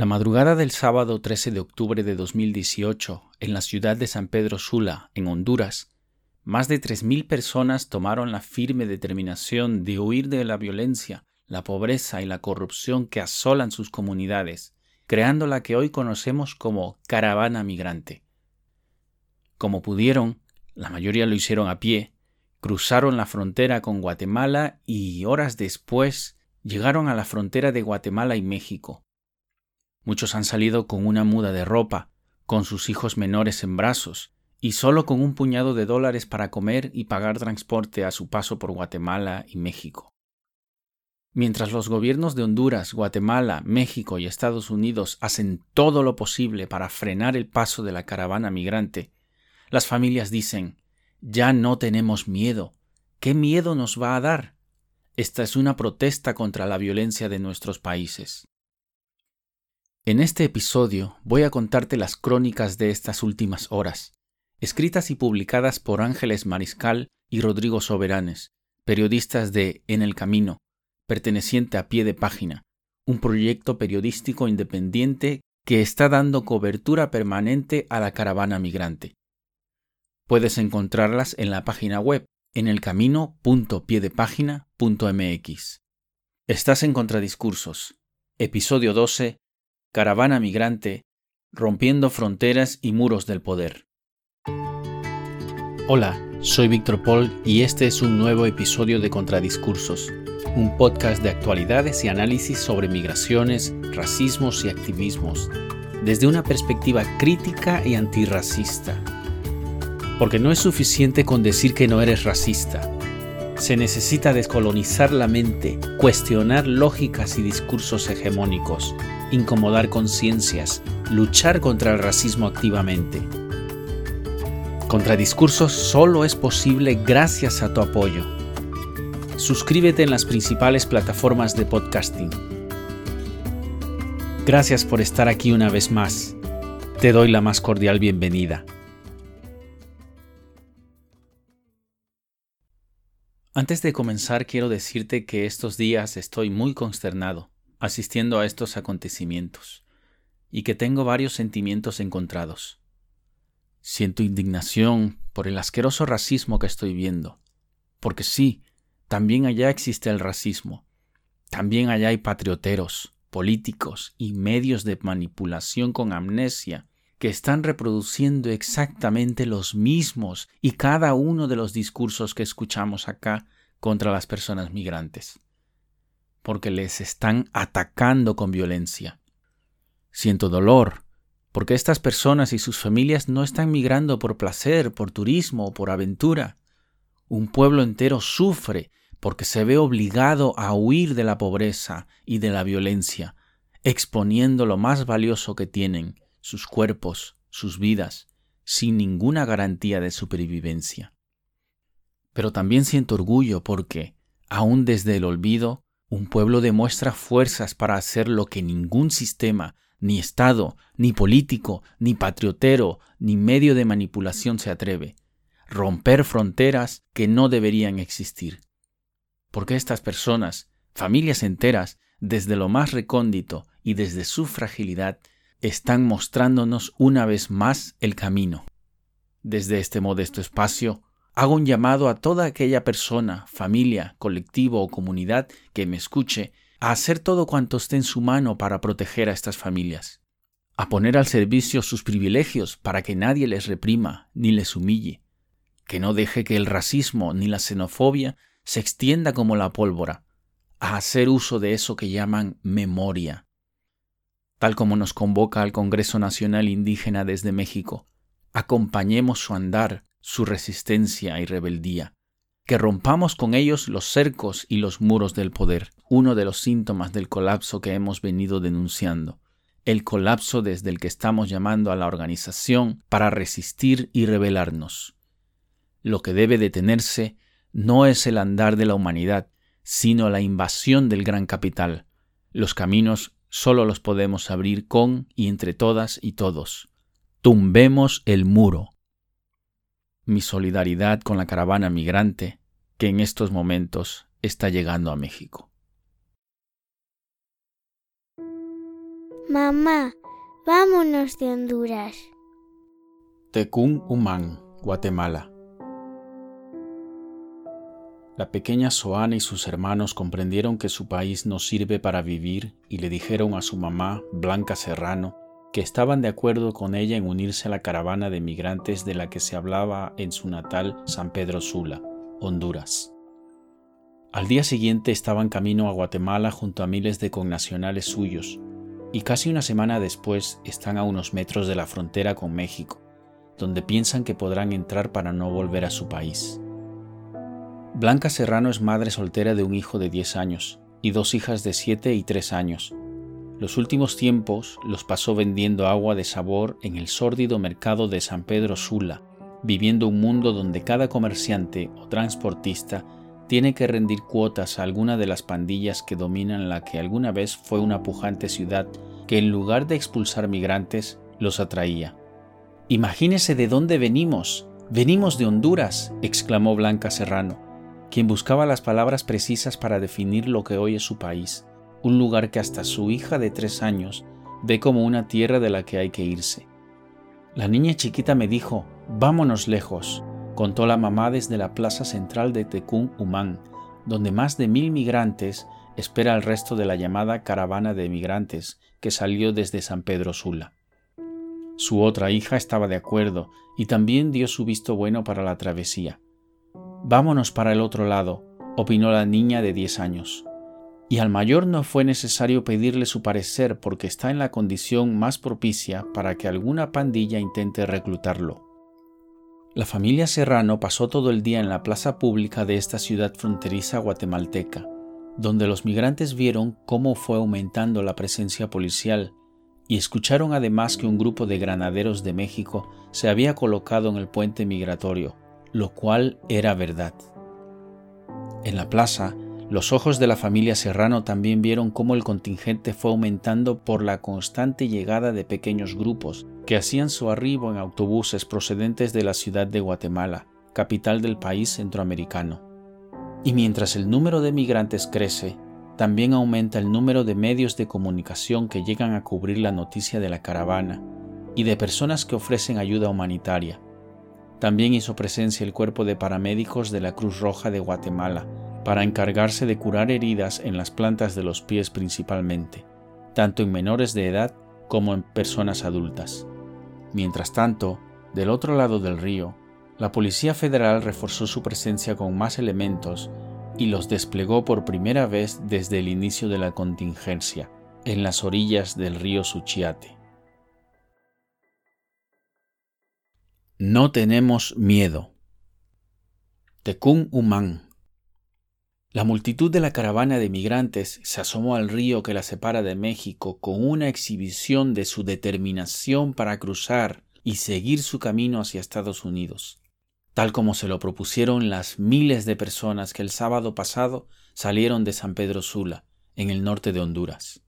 La madrugada del sábado 13 de octubre de 2018, en la ciudad de San Pedro Sula, en Honduras, más de 3.000 personas tomaron la firme determinación de huir de la violencia, la pobreza y la corrupción que asolan sus comunidades, creando la que hoy conocemos como caravana migrante. Como pudieron, la mayoría lo hicieron a pie, cruzaron la frontera con Guatemala y horas después llegaron a la frontera de Guatemala y México. Muchos han salido con una muda de ropa, con sus hijos menores en brazos, y solo con un puñado de dólares para comer y pagar transporte a su paso por Guatemala y México. Mientras los gobiernos de Honduras, Guatemala, México y Estados Unidos hacen todo lo posible para frenar el paso de la caravana migrante, las familias dicen, ya no tenemos miedo. ¿Qué miedo nos va a dar? Esta es una protesta contra la violencia de nuestros países. En este episodio voy a contarte las crónicas de estas últimas horas, escritas y publicadas por Ángeles Mariscal y Rodrigo Soberanes, periodistas de En el Camino, perteneciente a pie de página, un proyecto periodístico independiente que está dando cobertura permanente a la caravana migrante. Puedes encontrarlas en la página web en elcamino.piedepágina.mx. Estás en Contradiscursos, episodio 12, Caravana Migrante, rompiendo fronteras y muros del poder. Hola, soy Víctor Paul y este es un nuevo episodio de Contradiscursos, un podcast de actualidades y análisis sobre migraciones, racismos y activismos, desde una perspectiva crítica y antirracista. Porque no es suficiente con decir que no eres racista. Se necesita descolonizar la mente, cuestionar lógicas y discursos hegemónicos, incomodar conciencias, luchar contra el racismo activamente. Contradiscursos solo es posible gracias a tu apoyo. Suscríbete en las principales plataformas de podcasting. Gracias por estar aquí una vez más. Te doy la más cordial bienvenida. Antes de comenzar quiero decirte que estos días estoy muy consternado asistiendo a estos acontecimientos y que tengo varios sentimientos encontrados. Siento indignación por el asqueroso racismo que estoy viendo, porque sí, también allá existe el racismo, también allá hay patrioteros, políticos y medios de manipulación con amnesia que están reproduciendo exactamente los mismos y cada uno de los discursos que escuchamos acá contra las personas migrantes porque les están atacando con violencia. Siento dolor, porque estas personas y sus familias no están migrando por placer, por turismo o por aventura. Un pueblo entero sufre porque se ve obligado a huir de la pobreza y de la violencia, exponiendo lo más valioso que tienen, sus cuerpos, sus vidas, sin ninguna garantía de supervivencia. Pero también siento orgullo porque, aun desde el olvido, un pueblo demuestra fuerzas para hacer lo que ningún sistema, ni Estado, ni político, ni patriotero, ni medio de manipulación se atreve. Romper fronteras que no deberían existir. Porque estas personas, familias enteras, desde lo más recóndito y desde su fragilidad, están mostrándonos una vez más el camino. Desde este modesto espacio, Hago un llamado a toda aquella persona, familia, colectivo o comunidad que me escuche a hacer todo cuanto esté en su mano para proteger a estas familias, a poner al servicio sus privilegios para que nadie les reprima ni les humille, que no deje que el racismo ni la xenofobia se extienda como la pólvora, a hacer uso de eso que llaman memoria, tal como nos convoca al Congreso Nacional Indígena desde México. Acompañemos su andar su resistencia y rebeldía, que rompamos con ellos los cercos y los muros del poder, uno de los síntomas del colapso que hemos venido denunciando, el colapso desde el que estamos llamando a la organización para resistir y rebelarnos. Lo que debe detenerse no es el andar de la humanidad, sino la invasión del gran capital. Los caminos solo los podemos abrir con y entre todas y todos. Tumbemos el muro mi solidaridad con la caravana migrante que en estos momentos está llegando a México. Mamá, vámonos de Honduras. Tecún Humán, Guatemala. La pequeña Soana y sus hermanos comprendieron que su país no sirve para vivir y le dijeron a su mamá, Blanca Serrano, que estaban de acuerdo con ella en unirse a la caravana de migrantes de la que se hablaba en su natal San Pedro Sula, Honduras. Al día siguiente estaban camino a Guatemala junto a miles de connacionales suyos, y casi una semana después están a unos metros de la frontera con México, donde piensan que podrán entrar para no volver a su país. Blanca Serrano es madre soltera de un hijo de 10 años y dos hijas de 7 y 3 años. Los últimos tiempos los pasó vendiendo agua de sabor en el sórdido mercado de San Pedro Sula, viviendo un mundo donde cada comerciante o transportista tiene que rendir cuotas a alguna de las pandillas que dominan la que alguna vez fue una pujante ciudad que en lugar de expulsar migrantes, los atraía. Imagínese de dónde venimos. Venimos de Honduras, exclamó Blanca Serrano, quien buscaba las palabras precisas para definir lo que hoy es su país, un lugar que hasta su hija de tres años ve como una tierra de la que hay que irse. La niña chiquita me dijo, vámonos lejos, contó la mamá desde la plaza central de Tecún Humán, donde más de mil migrantes espera al resto de la llamada caravana de migrantes que salió desde San Pedro Sula. Su otra hija estaba de acuerdo y también dio su visto bueno para la travesía. Vámonos para el otro lado, opinó la niña de diez años. Y al mayor no fue necesario pedirle su parecer porque está en la condición más propicia para que alguna pandilla intente reclutarlo. La familia Serrano pasó todo el día en la plaza pública de esta ciudad fronteriza guatemalteca, donde los migrantes vieron cómo fue aumentando la presencia policial y escucharon además que un grupo de granaderos de México se había colocado en el puente migratorio, lo cual era verdad. En la plaza, los ojos de la familia Serrano también vieron cómo el contingente fue aumentando por la constante llegada de pequeños grupos que hacían su arribo en autobuses procedentes de la ciudad de Guatemala, capital del país centroamericano. Y mientras el número de migrantes crece, también aumenta el número de medios de comunicación que llegan a cubrir la noticia de la caravana y de personas que ofrecen ayuda humanitaria. También hizo presencia el cuerpo de paramédicos de la Cruz Roja de Guatemala, para encargarse de curar heridas en las plantas de los pies principalmente, tanto en menores de edad como en personas adultas. Mientras tanto, del otro lado del río, la Policía Federal reforzó su presencia con más elementos y los desplegó por primera vez desde el inicio de la contingencia, en las orillas del río Suchiate. No tenemos miedo. Tecún Humán la multitud de la caravana de migrantes se asomó al río que la separa de México con una exhibición de su determinación para cruzar y seguir su camino hacia Estados Unidos, tal como se lo propusieron las miles de personas que el sábado pasado salieron de San Pedro Sula, en el norte de Honduras.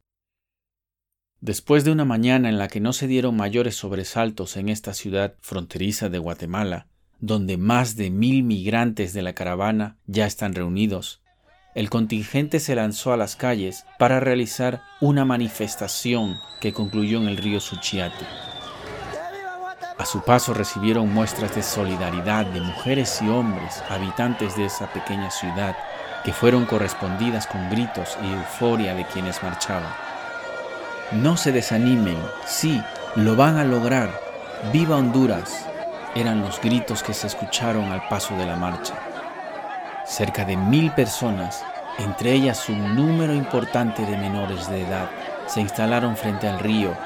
Después de una mañana en la que no se dieron mayores sobresaltos en esta ciudad fronteriza de Guatemala, donde más de mil migrantes de la caravana ya están reunidos, el contingente se lanzó a las calles para realizar una manifestación que concluyó en el río Suchiate. A su paso recibieron muestras de solidaridad de mujeres y hombres habitantes de esa pequeña ciudad que fueron correspondidas con gritos y euforia de quienes marchaban. No se desanimen, sí, lo van a lograr. ¡Viva Honduras! eran los gritos que se escucharon al paso de la marcha. Cerca de mil personas, entre ellas un número importante de menores de edad, se instalaron frente al río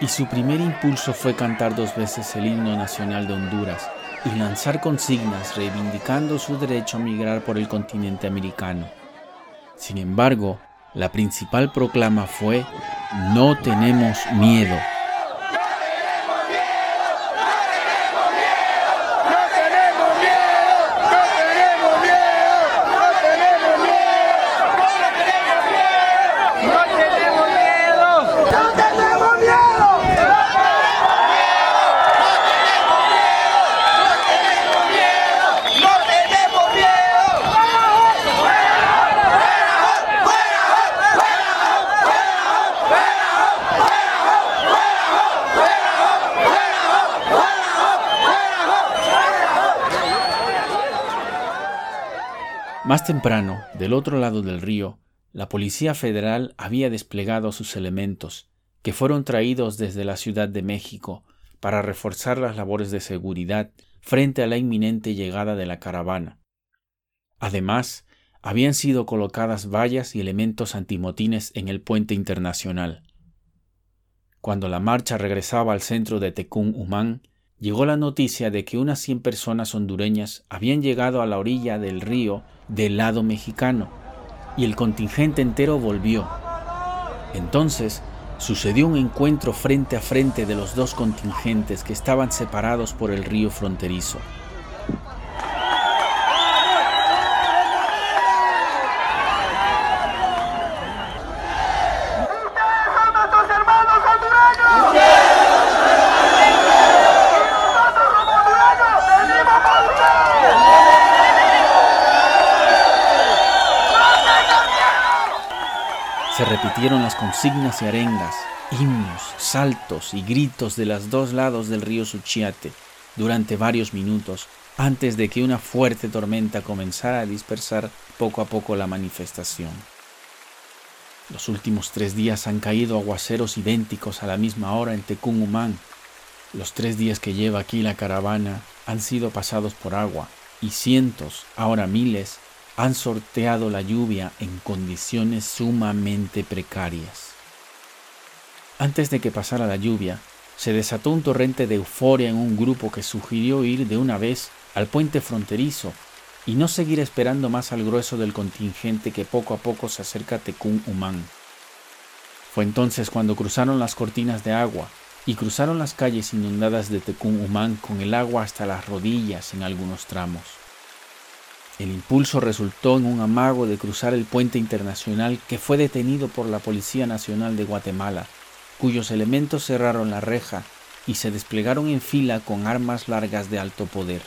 y su primer impulso fue cantar dos veces el himno nacional de Honduras y lanzar consignas reivindicando su derecho a migrar por el continente americano. Sin embargo, la principal proclama fue, no tenemos miedo. Más temprano, del otro lado del río, la Policía Federal había desplegado sus elementos, que fueron traídos desde la Ciudad de México para reforzar las labores de seguridad frente a la inminente llegada de la caravana. Además, habían sido colocadas vallas y elementos antimotines en el puente internacional. Cuando la marcha regresaba al centro de Tecún Humán, llegó la noticia de que unas cien personas hondureñas habían llegado a la orilla del río del lado mexicano y el contingente entero volvió. Entonces sucedió un encuentro frente a frente de los dos contingentes que estaban separados por el río fronterizo. Se las consignas y arengas, himnos, saltos y gritos de los dos lados del río Suchiate durante varios minutos antes de que una fuerte tormenta comenzara a dispersar poco a poco la manifestación. Los últimos tres días han caído aguaceros idénticos a la misma hora en Tecumumán. Los tres días que lleva aquí la caravana han sido pasados por agua y cientos, ahora miles, han sorteado la lluvia en condiciones sumamente precarias. Antes de que pasara la lluvia, se desató un torrente de euforia en un grupo que sugirió ir de una vez al puente fronterizo y no seguir esperando más al grueso del contingente que poco a poco se acerca a Tecún Humán. Fue entonces cuando cruzaron las cortinas de agua y cruzaron las calles inundadas de Tecún Humán con el agua hasta las rodillas en algunos tramos. El impulso resultó en un amago de cruzar el puente internacional que fue detenido por la Policía Nacional de Guatemala, cuyos elementos cerraron la reja y se desplegaron en fila con armas largas de alto poder.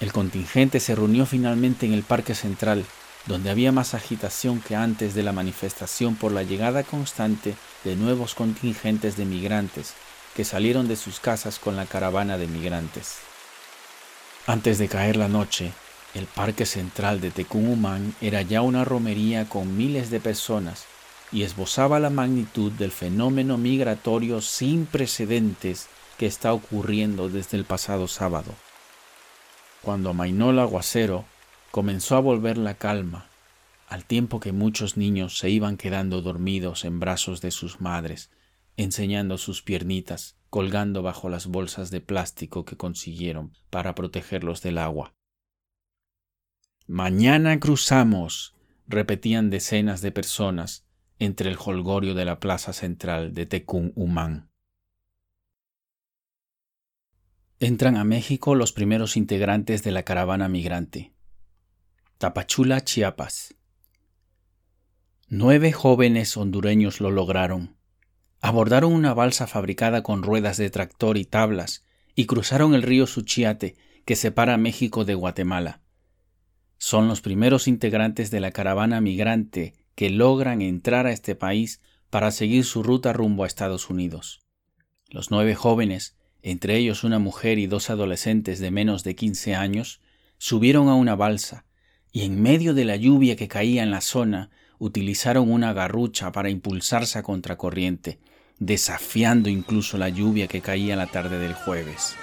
El contingente se reunió finalmente en el Parque Central, donde había más agitación que antes de la manifestación por la llegada constante de nuevos contingentes de migrantes que salieron de sus casas con la caravana de migrantes. Antes de caer la noche, el parque central de Tecumumán era ya una romería con miles de personas y esbozaba la magnitud del fenómeno migratorio sin precedentes que está ocurriendo desde el pasado sábado. Cuando amainó el aguacero, comenzó a volver la calma, al tiempo que muchos niños se iban quedando dormidos en brazos de sus madres, enseñando sus piernitas, colgando bajo las bolsas de plástico que consiguieron para protegerlos del agua. Mañana cruzamos, repetían decenas de personas entre el holgorio de la plaza central de Tecún Humán. Entran a México los primeros integrantes de la caravana migrante. Tapachula, Chiapas. Nueve jóvenes hondureños lo lograron. Abordaron una balsa fabricada con ruedas de tractor y tablas y cruzaron el río Suchiate que separa México de Guatemala son los primeros integrantes de la caravana migrante que logran entrar a este país para seguir su ruta rumbo a Estados Unidos. Los nueve jóvenes, entre ellos una mujer y dos adolescentes de menos de quince años, subieron a una balsa y en medio de la lluvia que caía en la zona utilizaron una garrucha para impulsarse a contracorriente, desafiando incluso la lluvia que caía la tarde del jueves.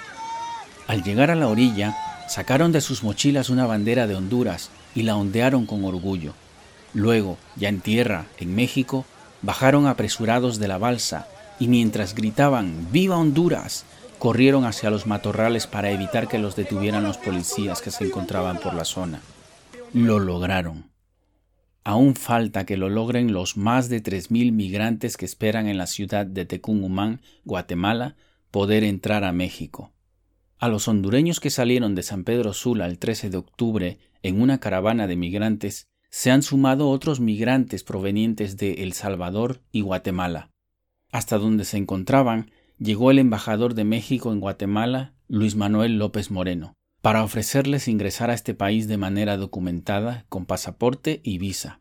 Al llegar a la orilla, Sacaron de sus mochilas una bandera de Honduras y la ondearon con orgullo. Luego, ya en tierra, en México, bajaron apresurados de la balsa y mientras gritaban ¡Viva Honduras! corrieron hacia los matorrales para evitar que los detuvieran los policías que se encontraban por la zona. Lo lograron. Aún falta que lo logren los más de 3.000 migrantes que esperan en la ciudad de Tecumumán, Guatemala, poder entrar a México. A los hondureños que salieron de San Pedro Sula el 13 de octubre en una caravana de migrantes, se han sumado otros migrantes provenientes de El Salvador y Guatemala. Hasta donde se encontraban llegó el embajador de México en Guatemala, Luis Manuel López Moreno, para ofrecerles ingresar a este país de manera documentada con pasaporte y visa.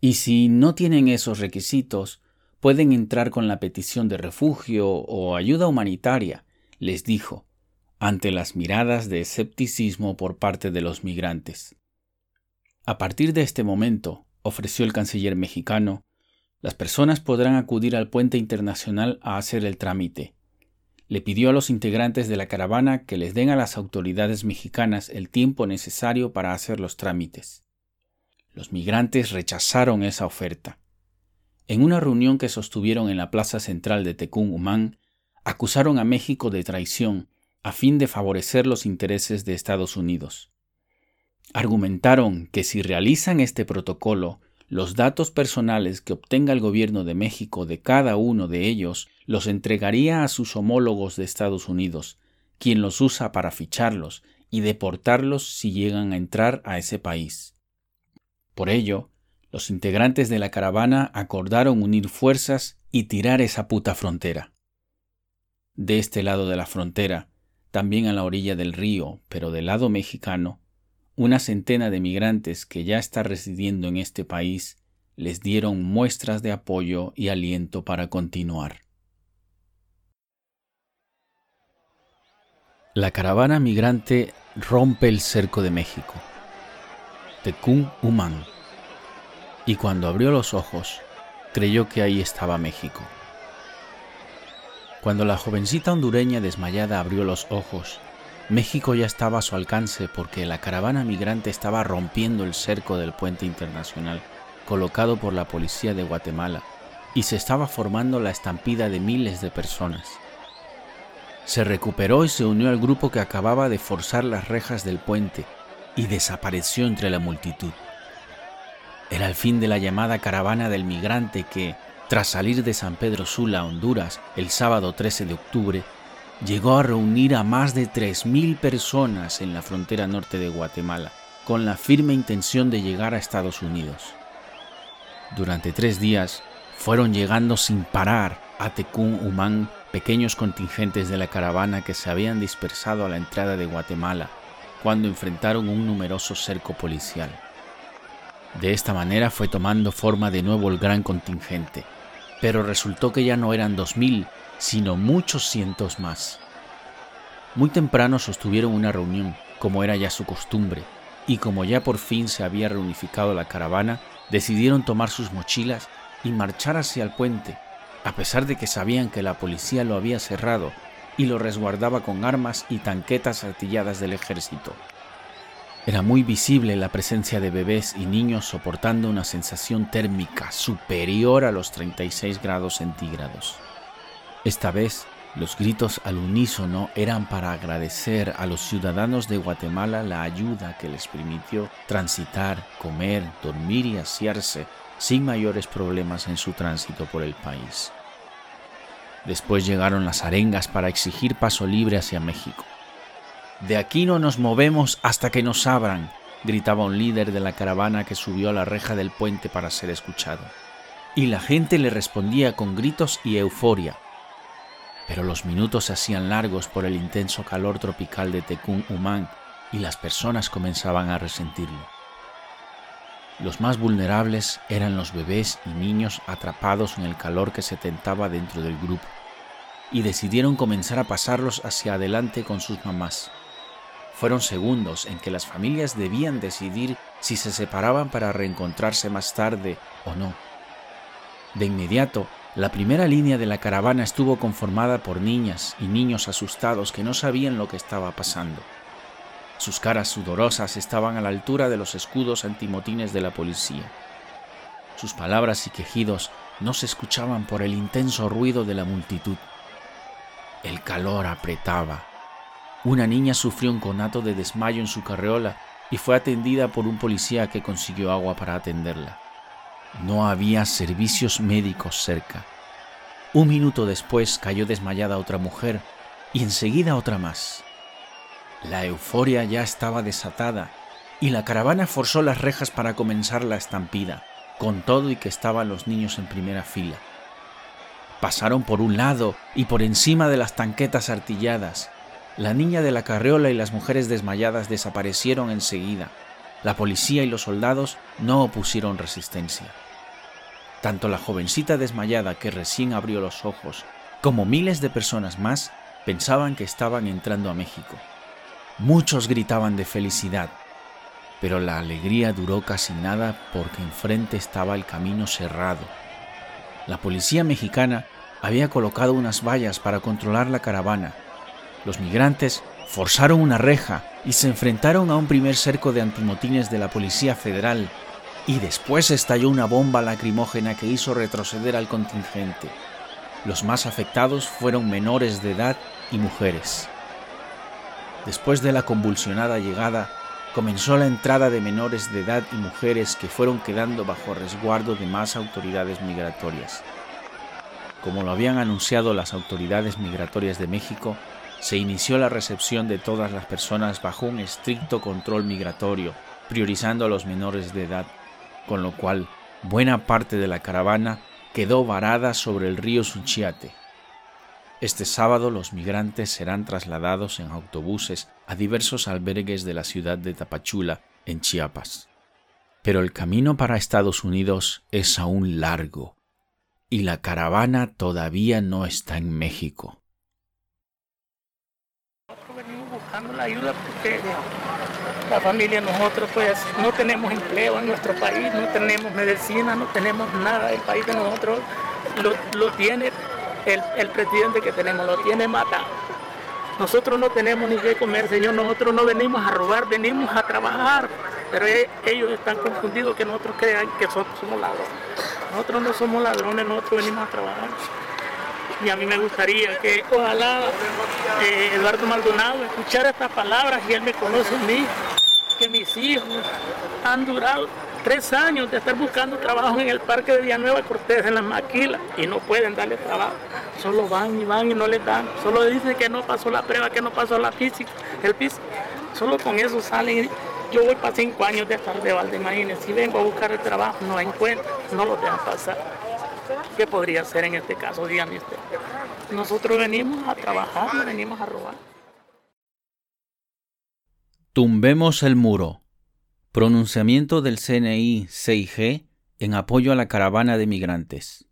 Y si no tienen esos requisitos, pueden entrar con la petición de refugio o ayuda humanitaria, les dijo, ante las miradas de escepticismo por parte de los migrantes. A partir de este momento, ofreció el canciller mexicano, las personas podrán acudir al puente internacional a hacer el trámite. Le pidió a los integrantes de la caravana que les den a las autoridades mexicanas el tiempo necesario para hacer los trámites. Los migrantes rechazaron esa oferta. En una reunión que sostuvieron en la plaza central de Tecún Humán, acusaron a México de traición a fin de favorecer los intereses de Estados Unidos. Argumentaron que si realizan este protocolo, los datos personales que obtenga el gobierno de México de cada uno de ellos los entregaría a sus homólogos de Estados Unidos, quien los usa para ficharlos y deportarlos si llegan a entrar a ese país. Por ello, los integrantes de la caravana acordaron unir fuerzas y tirar esa puta frontera. De este lado de la frontera, también a la orilla del río, pero del lado mexicano, una centena de migrantes que ya está residiendo en este país les dieron muestras de apoyo y aliento para continuar. La caravana migrante rompe el cerco de México. Tecún Humán. Y cuando abrió los ojos, creyó que ahí estaba México. Cuando la jovencita hondureña desmayada abrió los ojos, México ya estaba a su alcance porque la caravana migrante estaba rompiendo el cerco del puente internacional colocado por la policía de Guatemala y se estaba formando la estampida de miles de personas. Se recuperó y se unió al grupo que acababa de forzar las rejas del puente y desapareció entre la multitud. Era el fin de la llamada caravana del migrante que, tras salir de San Pedro Sula, Honduras, el sábado 13 de octubre, llegó a reunir a más de 3.000 personas en la frontera norte de Guatemala, con la firme intención de llegar a Estados Unidos. Durante tres días fueron llegando sin parar a Tecún Humán pequeños contingentes de la caravana que se habían dispersado a la entrada de Guatemala cuando enfrentaron un numeroso cerco policial. De esta manera fue tomando forma de nuevo el gran contingente, pero resultó que ya no eran dos mil, sino muchos cientos más. Muy temprano sostuvieron una reunión, como era ya su costumbre, y como ya por fin se había reunificado la caravana, decidieron tomar sus mochilas y marchar hacia el puente, a pesar de que sabían que la policía lo había cerrado y lo resguardaba con armas y tanquetas artilladas del ejército. Era muy visible la presencia de bebés y niños soportando una sensación térmica superior a los 36 grados centígrados. Esta vez, los gritos al unísono eran para agradecer a los ciudadanos de Guatemala la ayuda que les permitió transitar, comer, dormir y asearse sin mayores problemas en su tránsito por el país. Después llegaron las arengas para exigir paso libre hacia México. De aquí no nos movemos hasta que nos abran, gritaba un líder de la caravana que subió a la reja del puente para ser escuchado. Y la gente le respondía con gritos y euforia. Pero los minutos se hacían largos por el intenso calor tropical de Tecún Humán y las personas comenzaban a resentirlo. Los más vulnerables eran los bebés y niños atrapados en el calor que se tentaba dentro del grupo, y decidieron comenzar a pasarlos hacia adelante con sus mamás. Fueron segundos en que las familias debían decidir si se separaban para reencontrarse más tarde o no. De inmediato, la primera línea de la caravana estuvo conformada por niñas y niños asustados que no sabían lo que estaba pasando. Sus caras sudorosas estaban a la altura de los escudos antimotines de la policía. Sus palabras y quejidos no se escuchaban por el intenso ruido de la multitud. El calor apretaba una niña sufrió un conato de desmayo en su carreola y fue atendida por un policía que consiguió agua para atenderla. No había servicios médicos cerca. Un minuto después cayó desmayada otra mujer y enseguida otra más. La euforia ya estaba desatada y la caravana forzó las rejas para comenzar la estampida, con todo y que estaban los niños en primera fila. Pasaron por un lado y por encima de las tanquetas artilladas, la niña de la carreola y las mujeres desmayadas desaparecieron enseguida. La policía y los soldados no opusieron resistencia. Tanto la jovencita desmayada que recién abrió los ojos, como miles de personas más, pensaban que estaban entrando a México. Muchos gritaban de felicidad. pero la alegría duró casi nada porque enfrente estaba el camino cerrado. La policía mexicana había colocado unas vallas para controlar la caravana. Los migrantes forzaron una reja y se enfrentaron a un primer cerco de antimotines de la Policía Federal y después estalló una bomba lacrimógena que hizo retroceder al contingente. Los más afectados fueron menores de edad y mujeres. Después de la convulsionada llegada, comenzó la entrada de menores de edad y mujeres que fueron quedando bajo resguardo de más autoridades migratorias. Como lo habían anunciado las autoridades migratorias de México, se inició la recepción de todas las personas bajo un estricto control migratorio, priorizando a los menores de edad, con lo cual buena parte de la caravana quedó varada sobre el río Suchiate. Este sábado los migrantes serán trasladados en autobuses a diversos albergues de la ciudad de Tapachula, en Chiapas. Pero el camino para Estados Unidos es aún largo y la caravana todavía no está en México. Venimos buscando la ayuda porque la familia nosotros pues no tenemos empleo en nuestro país, no tenemos medicina, no tenemos nada. El país de nosotros lo, tiene el, presidente que tenemos, lo tiene matado. Nosotros no tenemos ni qué comer, Señor. Nosotros no venimos a robar, venimos a trabajar. Pero e, ellos están confundidos que nosotros crean que somos ladrones. Nosotros no somos ladrones, nosotros venimos a trabajar. Y a mí me gustaría que ojalá eh, Eduardo Maldonado escuchara estas palabras y él me conoce a mí, que mis hijos han durado tres años de estar buscando trabajo en el parque de Villanueva Cortés, en las maquilas, y no pueden darle trabajo. Solo van y van y no les dan. Solo dicen que no pasó la prueba, que no pasó la física, el físico. Solo con eso salen. Yo voy para cinco años de estar de balde. Si vengo a buscar el trabajo, no encuentro, no lo dejan pasar. ¿Qué podría ser en este caso? Dígame usted. Nosotros venimos a trabajar, no venimos a robar. Tumbemos el muro. Pronunciamiento del CNI 6G en apoyo a la caravana de migrantes.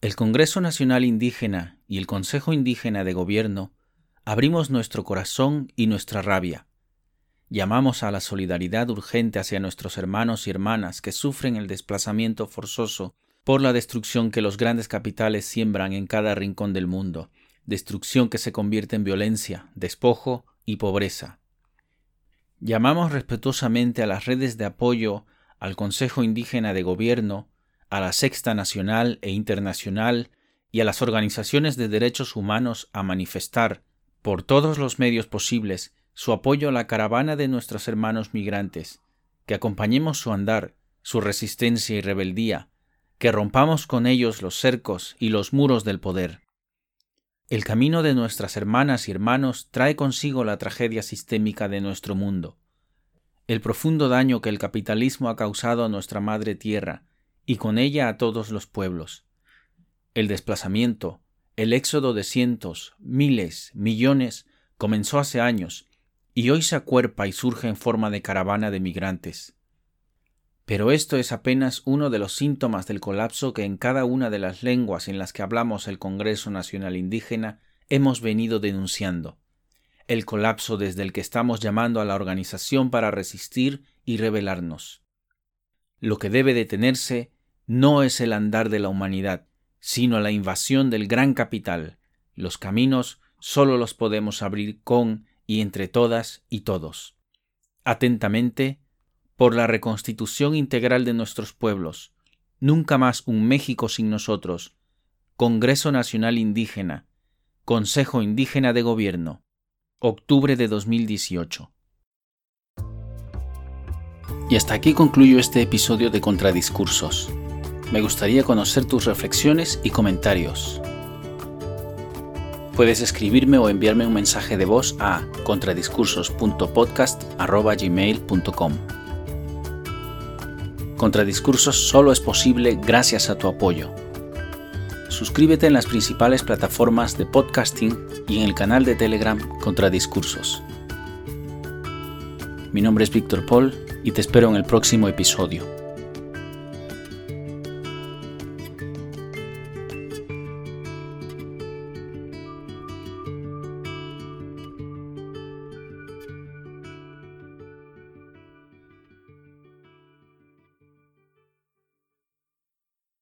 El Congreso Nacional Indígena y el Consejo Indígena de Gobierno abrimos nuestro corazón y nuestra rabia. Llamamos a la solidaridad urgente hacia nuestros hermanos y hermanas que sufren el desplazamiento forzoso por la destrucción que los grandes capitales siembran en cada rincón del mundo, destrucción que se convierte en violencia, despojo y pobreza. Llamamos respetuosamente a las redes de apoyo al Consejo Indígena de Gobierno, a la Sexta Nacional e Internacional y a las organizaciones de derechos humanos a manifestar, por todos los medios posibles, su apoyo a la caravana de nuestros hermanos migrantes, que acompañemos su andar, su resistencia y rebeldía, que rompamos con ellos los cercos y los muros del poder. El camino de nuestras hermanas y hermanos trae consigo la tragedia sistémica de nuestro mundo, el profundo daño que el capitalismo ha causado a nuestra madre tierra y con ella a todos los pueblos, el desplazamiento, el éxodo de cientos, miles, millones comenzó hace años y hoy se acuerpa y surge en forma de caravana de migrantes. Pero esto es apenas uno de los síntomas del colapso que en cada una de las lenguas en las que hablamos el Congreso Nacional Indígena hemos venido denunciando. El colapso desde el que estamos llamando a la organización para resistir y rebelarnos. Lo que debe detenerse no es el andar de la humanidad, sino la invasión del gran capital. Los caminos solo los podemos abrir con y entre todas y todos. Atentamente, por la reconstitución integral de nuestros pueblos, nunca más un México sin nosotros, Congreso Nacional Indígena, Consejo Indígena de Gobierno, octubre de 2018. Y hasta aquí concluyo este episodio de Contradiscursos. Me gustaría conocer tus reflexiones y comentarios. Puedes escribirme o enviarme un mensaje de voz a contradiscursos.podcast.gmail.com. Contradiscursos solo es posible gracias a tu apoyo. Suscríbete en las principales plataformas de podcasting y en el canal de Telegram Contradiscursos. Mi nombre es Víctor Paul y te espero en el próximo episodio.